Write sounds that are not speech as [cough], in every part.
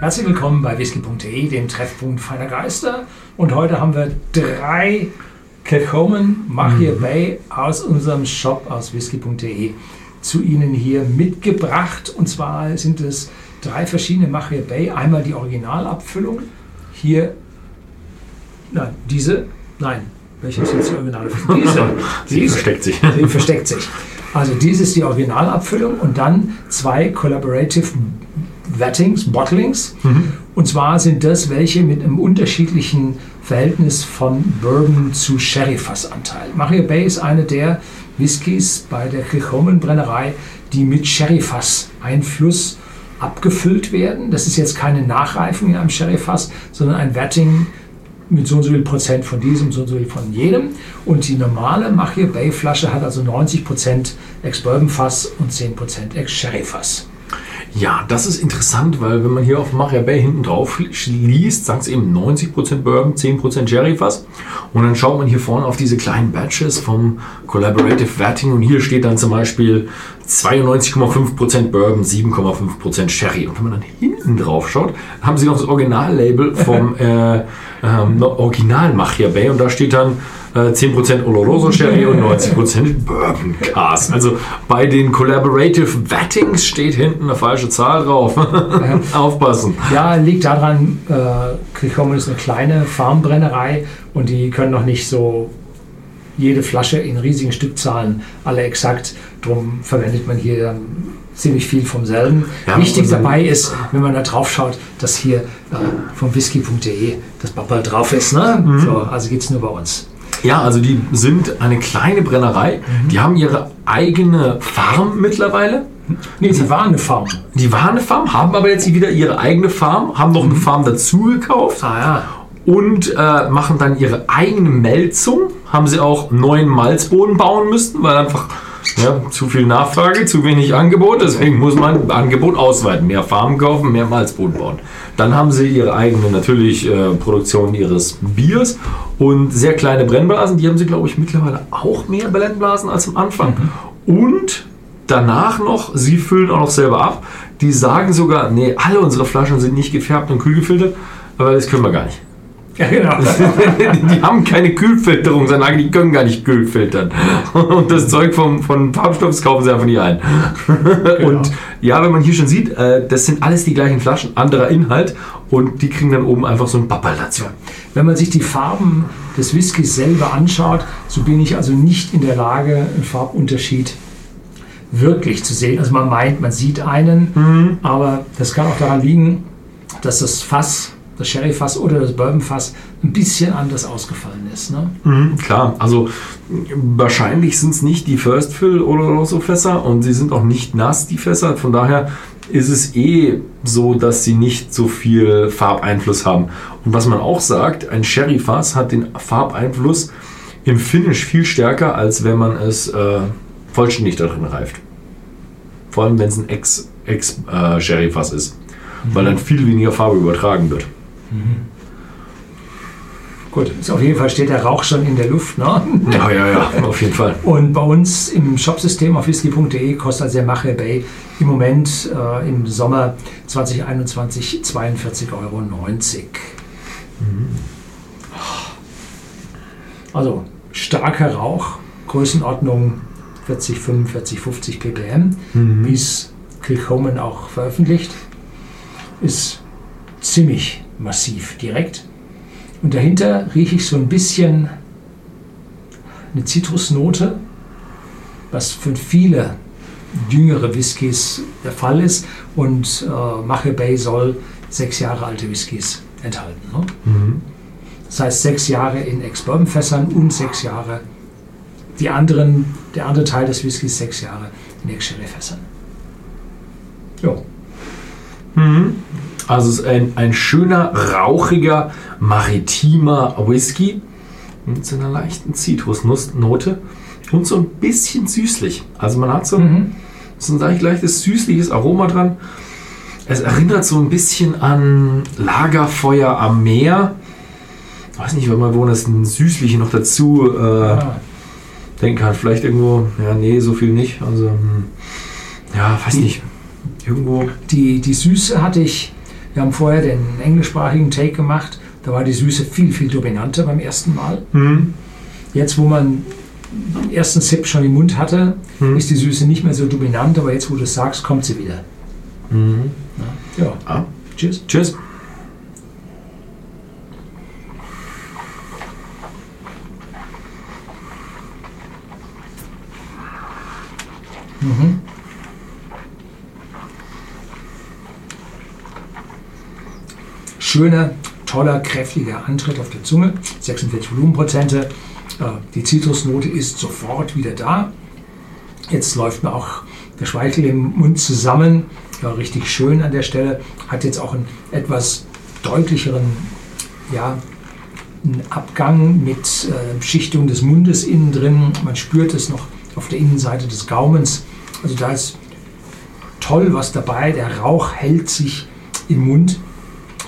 Herzlich willkommen bei whisky.de, dem Treffpunkt feiner Geister. Und heute haben wir drei Kilchoman Machir mhm. Bay aus unserem Shop aus whisky.de zu Ihnen hier mitgebracht. Und zwar sind es drei verschiedene Machir Bay. Einmal die Originalabfüllung. Hier, nein, diese, nein, welche ist jetzt die Originalabfüllung? [laughs] Diese. Sie diese. versteckt sich. Sie versteckt sich. Also dies ist die Originalabfüllung und dann zwei Collaborative Wettings, Bottlings. Mhm. Und zwar sind das welche mit einem unterschiedlichen Verhältnis von Bourbon zu Sherry-Fassanteil. Maria Bay ist eine der Whiskys bei der Kilchoman-Brennerei, die mit Sherry-Fass-Einfluss abgefüllt werden. Das ist jetzt keine Nachreifung in einem Sherry-Fass, sondern ein Wetting mit so und so viel Prozent von diesem, so und so viel von jedem. Und die normale Machir Bay Flasche hat also 90 Prozent Ex-Bourbon Fass und 10 Prozent Ex-Sherry Fass. Ja, das ist interessant, weil wenn man hier auf Machia Bay hinten drauf liest, sagt es eben 90% Bourbon, 10% Sherry Fass. Und dann schaut man hier vorne auf diese kleinen Batches vom Collaborative Vetting und hier steht dann zum Beispiel 92,5% Bourbon, 7,5% Sherry. Und wenn man dann hinten drauf schaut, haben sie noch das Originallabel vom [laughs] äh, ähm, Original Machia Bay und da steht dann 10% äh, Oloroso Sherry und 90% Bourbon Cast. Also bei den Collaborative Wettings steht hinten eine falsche Zahl drauf. [laughs] Aufpassen. Ja, liegt daran, äh, Krichhommel ist eine kleine Farmbrennerei und die können noch nicht so jede Flasche in riesigen Stückzahlen alle exakt. Darum verwendet man hier ziemlich viel vom selben. Ja, Wichtig dabei ist, wenn man da drauf schaut, dass hier äh, vom whisky.de das Bubble drauf ist. Ne? Mhm. So, also geht es nur bei uns. Ja, also die sind eine kleine Brennerei. Mhm. Die haben ihre eigene Farm mittlerweile. Nee, sie waren eine Farm. Die waren eine Farm, haben aber jetzt wieder ihre eigene Farm, haben noch eine mhm. Farm dazu gekauft. Ah, ja. Und äh, machen dann ihre eigene Melzung. Haben sie auch neuen Malzboden bauen müssen, weil einfach ja, zu viel Nachfrage, zu wenig Angebot. Deswegen muss man Angebot ausweiten. Mehr Farmen kaufen, mehr Malzboden bauen. Dann haben sie ihre eigene natürlich äh, Produktion ihres Biers und sehr kleine Brennblasen. Die haben sie, glaube ich, mittlerweile auch mehr Brennblasen als am Anfang. Mhm. Und danach noch, sie füllen auch noch selber ab. Die sagen sogar, nee, alle unsere Flaschen sind nicht gefärbt und kühl gefiltert, aber das können wir gar nicht. Ja, genau. [laughs] die haben keine Kühlfilterungsanlage, die können gar nicht kühl filtern. [laughs] Und das Zeug vom, von Farbstoff kaufen sie einfach nicht ein. [laughs] Genau. Und ja, wenn man hier schon sieht, äh, das sind alles die gleichen Flaschen, anderer Inhalt und die kriegen dann oben einfach so ein Pappal dazu. Wenn man sich die Farben des Whiskys selber anschaut, so bin ich also nicht in der Lage, einen Farbunterschied wirklich zu sehen. Also man meint, man sieht einen, mhm. aber das kann auch daran liegen, dass das Fass das Sherryfass oder das Bourbonfass ein bisschen anders ausgefallen ist. Ne? Mhm, klar, also wahrscheinlich sind es nicht die First Fill oder so Fässer und sie sind auch nicht nass, die Fässer. Von daher ist es eh so, dass sie nicht so viel Farbeinfluss haben. Und was man auch sagt, ein Sherryfass hat den Farbeinfluss im Finish viel stärker, als wenn man es äh, vollständig darin reift. Vor allem, wenn es ein Ex-Sherry-Fass äh, ist, mhm. weil dann viel weniger Farbe übertragen wird. Mhm. Gut, auf jeden Fall steht der Rauch schon in der Luft. Ne? [laughs] Ja, ja, ja, auf jeden Fall. Und bei uns im Shopsystem auf whisky.de kostet also der Mache Bay im Moment äh, im Sommer 2021 42,90 Euro. Mhm. Also starker Rauch, Größenordnung 40, 45, 50 ppm, mhm. wie es Kilchoman auch veröffentlicht, ist ziemlich massiv direkt. Und dahinter rieche ich so ein bisschen eine Zitrusnote, was für viele jüngere Whiskys der Fall ist. Und äh, Mache Bay soll sechs Jahre alte Whiskys enthalten. Ne? Mhm. Das heißt sechs Jahre in Ex-Bourbon-Fässern und sechs Jahre, die anderen, der andere Teil des Whiskys sechs Jahre in Ex-Sherry-Fässern. Jo. Mhm. Also es ist ein, ein schöner, rauchiger, maritimer Whisky mit so einer leichten Zitrusnote und so ein bisschen süßlich. Also man hat so, mhm. so ein leicht, leichtes süßliches Aroma dran. Es erinnert so ein bisschen an Lagerfeuer am Meer. Ich weiß nicht, wenn man wo das ein süßliche noch dazu äh, ah. denken kann. Vielleicht irgendwo, ja, nee, so viel nicht. Also, hm, ja, weiß nicht. Irgendwo. Die, die Süße hatte ich Wir haben vorher den englischsprachigen Take gemacht. Da war die Süße viel, viel dominanter beim ersten Mal. Mhm. Jetzt, wo man den ersten Sip schon im Mund hatte, Mhm. ist die Süße nicht mehr so dominant. Aber jetzt, wo du es sagst, kommt sie wieder. Mhm. Ja, Ah. tschüss. Tschüss. Mhm. Schöner, toller, kräftiger Antritt auf der Zunge. 46 Volumenprozente. Äh, Die Zitrusnote ist sofort wieder da. Jetzt läuft mir auch der Speichel im Mund zusammen. Ja, richtig schön an der Stelle. Hat jetzt auch einen etwas deutlicheren ja, einen Abgang mit äh, Schichtung des Mundes innen drin. Man spürt es noch auf der Innenseite des Gaumens. Also da ist toll was dabei. Der Rauch hält sich im Mund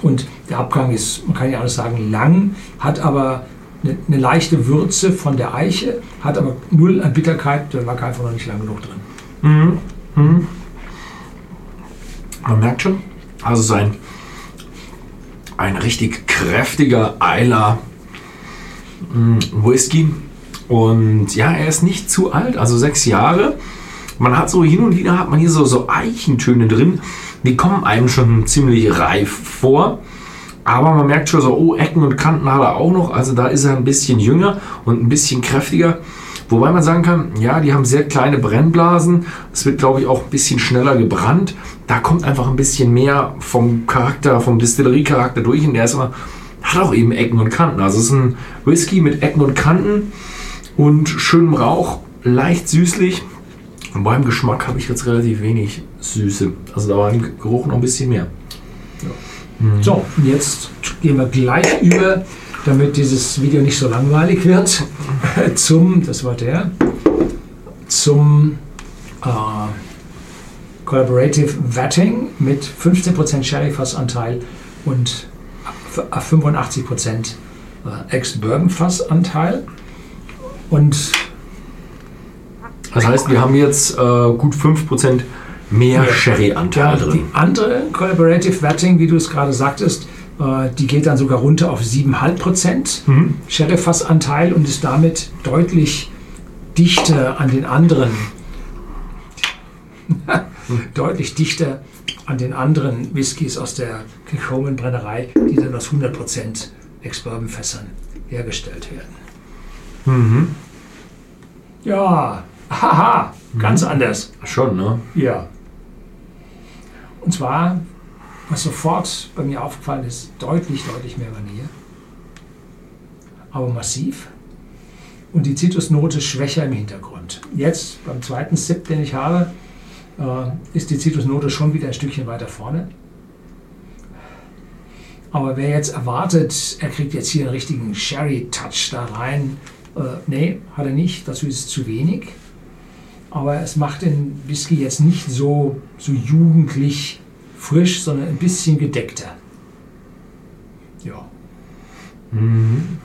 und der Abgang ist, man kann ja alles sagen, lang, hat aber eine, eine leichte Würze von der Eiche, hat aber null an Bitterkeit, da lag einfach noch nicht lang genug drin. Mhm. Mhm. Man merkt schon, also sein ein richtig kräftiger Eiler mm, Whisky. Und ja, er ist nicht zu alt, also sechs Jahre. Man hat so hin und wieder hat man hier so, so Eichentöne drin. Die kommen einem schon ziemlich reif vor. Aber man merkt schon so, oh, Ecken und Kanten hat er auch noch. Also da ist er ein bisschen jünger und ein bisschen kräftiger. Wobei man sagen kann, ja, die haben sehr kleine Brennblasen. Es wird, glaube ich, auch ein bisschen schneller gebrannt. Da kommt einfach ein bisschen mehr vom Charakter, vom Distillerie-Charakter durch. Und der ist aber, hat auch eben Ecken und Kanten. Also es ist ein Whisky mit Ecken und Kanten und schönem Rauch, leicht süßlich. Und beim Geschmack habe ich jetzt relativ wenig Süße. Also da war im Geruch noch ein bisschen mehr. So, und jetzt gehen wir gleich über, damit dieses Video nicht so langweilig wird, [laughs] zum, das war der, zum äh, Collaborative Vetting mit 15% Sherry-Fassanteil und f- 85% äh, Ex-Bourbon-Fassanteil. Und Das heißt, wir haben jetzt äh, gut 5% mehr Ja. Sherry-Anteil Ja, drin. die andere Collaborative Vetting, wie du es gerade sagtest, äh, die geht dann sogar runter auf 7,5% Mhm. Sheriff-Fassanteil und ist damit deutlich dichter an den anderen, [laughs] deutlich dichter an den anderen Whiskys aus der Kilchoman Brennerei, die dann aus 100% Ex-Bourbon-Fässern hergestellt werden. Mhm. Ja, haha, ganz anders. Schon, ne? Ja. Und zwar, was sofort bei mir aufgefallen ist, deutlich, deutlich mehr Vanille. Aber massiv. Und die Zitrusnote schwächer im Hintergrund. Jetzt, beim zweiten Sip, den ich habe, äh, ist die Zitrusnote schon wieder ein Stückchen weiter vorne. Aber wer jetzt erwartet, er kriegt jetzt hier einen richtigen Sherry-Touch da rein, äh, nee, hat er nicht. Dazu ist es zu wenig. Aber es macht den Whisky jetzt nicht so, so jugendlich frisch, sondern ein bisschen gedeckter. Ja, Mhm.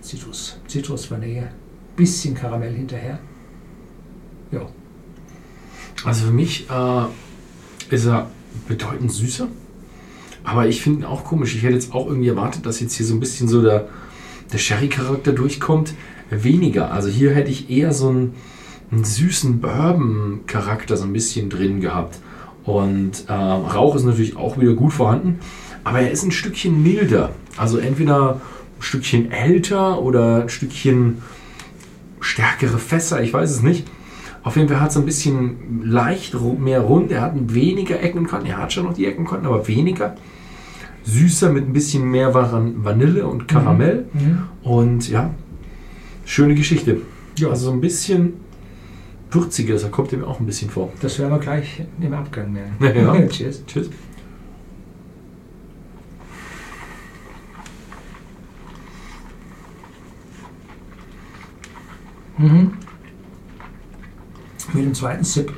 Zitrus, Zitrus, Vanille, bisschen Karamell hinterher. Ja, Also für mich äh, ist er bedeutend süßer. Aber ich finde ihn auch komisch. Ich hätte jetzt auch irgendwie erwartet, dass jetzt hier so ein bisschen so der, der Sherry-Charakter durchkommt. Weniger. Also hier hätte ich eher so einen, einen süßen Bourbon-Charakter so ein bisschen drin gehabt. Und äh, Rauch ist natürlich auch wieder gut vorhanden. Aber er ist ein Stückchen milder. Also entweder ein Stückchen älter oder ein Stückchen stärkere Fässer. Ich weiß es nicht. Auf jeden Fall hat es ein bisschen leicht mehr rund. Er hat weniger Ecken und Kanten. Er hat schon noch die Ecken und Kanten, aber weniger. Süßer mit ein bisschen mehr Van- Vanille und Karamell. Und ja, schöne Geschichte. Ja. Also so ein bisschen würziger. Das kommt ihm auch ein bisschen vor. das werden wir gleich im Abgang merken. [laughs] Ja. [laughs] Cheers. Tschüss. Mhm. Mit dem zweiten Sip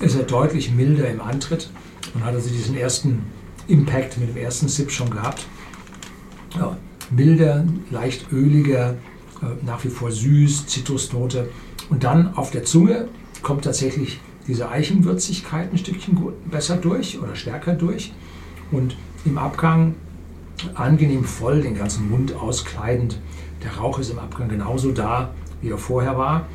ist er deutlich milder im Antritt und hat also diesen ersten Impact mit dem ersten Sip schon gehabt. Ja, milder, leicht öliger, äh, nach wie vor süß, Zitrusnote. Und dann auf der Zunge kommt tatsächlich diese Eichenwürzigkeit ein Stückchen gut, besser durch oder stärker durch. und im Abgang angenehm voll, den ganzen Mund auskleidend. Der Rauch ist im Abgang genauso da, wie er vorher war.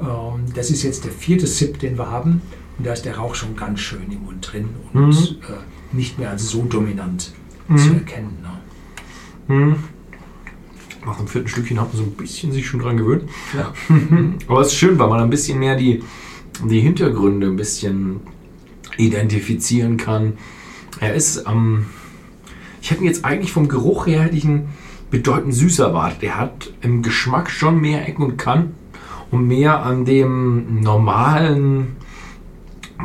Ähm, das ist jetzt der vierte Sip, den wir haben. Und da ist der Rauch schon ganz schön im Mund drin und Mhm. äh, nicht mehr als so dominant Mhm. zu erkennen. Ne? Nach dem vierten Stückchen hat man so ein bisschen sich schon dran gewöhnt. Ja. [laughs] Aber es ist schön, weil man ein bisschen mehr die, die Hintergründe ein bisschen identifizieren kann. Er ist am. ich hätte ihn jetzt eigentlich vom Geruch her hätte ich ihn bedeutend süßer erwartet. Er hat im Geschmack schon mehr Ecken und Kanten und mehr an dem normalen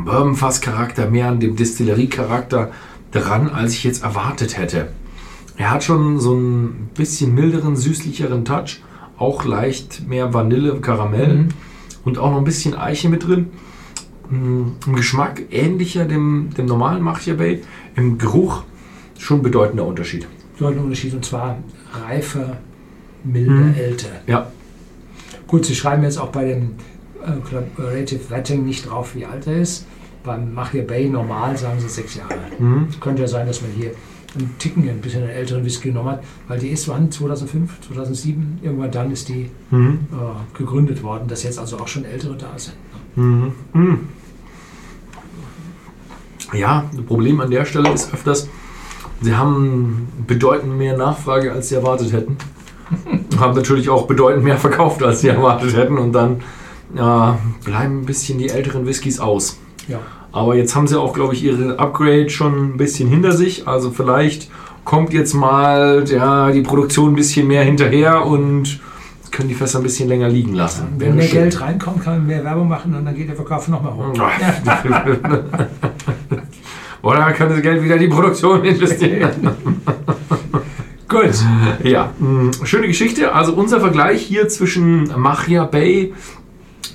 Bourbonfass-Charakter, mehr an dem Distillerie-Charakter dran, als ich jetzt erwartet hätte. Er hat schon so ein bisschen milderen, süßlicheren Touch, auch leicht mehr Vanille, Karamell Mhm. und auch noch ein bisschen Eiche mit drin. Mm, Im Geschmack ähnlicher dem, dem normalen Macchiavelli, im Geruch schon bedeutender Unterschied. Ein Unterschied und zwar reifer, milde, Mhm. älter. Ja, Gut, Sie schreiben jetzt auch bei dem äh, Collaborative Vetting nicht drauf, wie alt er ist. Beim Machia Bay normal sagen Sie sechs Jahre. mhm. Es könnte ja sein, dass man hier einen Ticken ein bisschen einen älteren Whisky genommen hat, weil die ist wann? 2005, 2007? Irgendwann dann ist die Mhm. äh, gegründet worden, dass jetzt also auch schon ältere da sind. Mhm. Mhm. Ja, das Problem an der Stelle ist öfters, sie haben bedeutend mehr Nachfrage, als sie erwartet hätten. [laughs] haben natürlich auch bedeutend mehr verkauft, als sie erwartet hätten. Und dann äh, bleiben ein bisschen die älteren Whiskys aus. Ja. Aber jetzt haben sie auch, glaube ich, ihre Upgrade schon ein bisschen hinter sich. Also vielleicht kommt jetzt mal ja, die Produktion ein bisschen mehr hinterher und können die Fässer ein bisschen länger liegen lassen. Wenn Wäre mehr schön. Geld reinkommt, kann man mehr Werbung machen und dann geht der Verkauf nochmal hoch. [laughs] Oder kann das Geld wieder in die Produktion investieren? [laughs] Gut. ja, mh, schöne Geschichte. Also unser Vergleich hier zwischen Machia Bay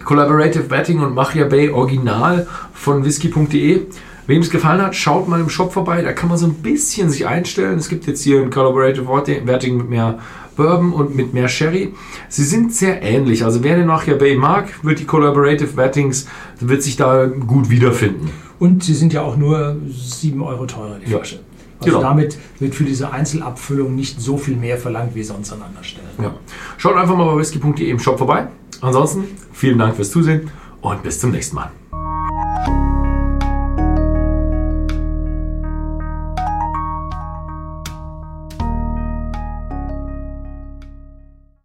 Collaborative Betting und Machia Bay Original von whisky.de. Wem es gefallen hat, schaut mal im Shop vorbei. Da kann man so ein bisschen sich einstellen. Es gibt jetzt hier ein Collaborative Betting mit mehr Bourbon und mit mehr Sherry. Sie sind sehr ähnlich. Also wer den Machia Bay mag, wird die Collaborative Bettings, wird sich da gut wiederfinden. Und sie sind ja auch nur 7 Euro teurer, die Ja. Flasche. Also Genau. damit wird für diese Einzelabfüllung nicht so viel mehr verlangt wie sonst an anderen Stellen. Ja. Schaut einfach mal bei whisky.de im Shop vorbei. Ansonsten vielen Dank fürs Zusehen und bis zum nächsten Mal.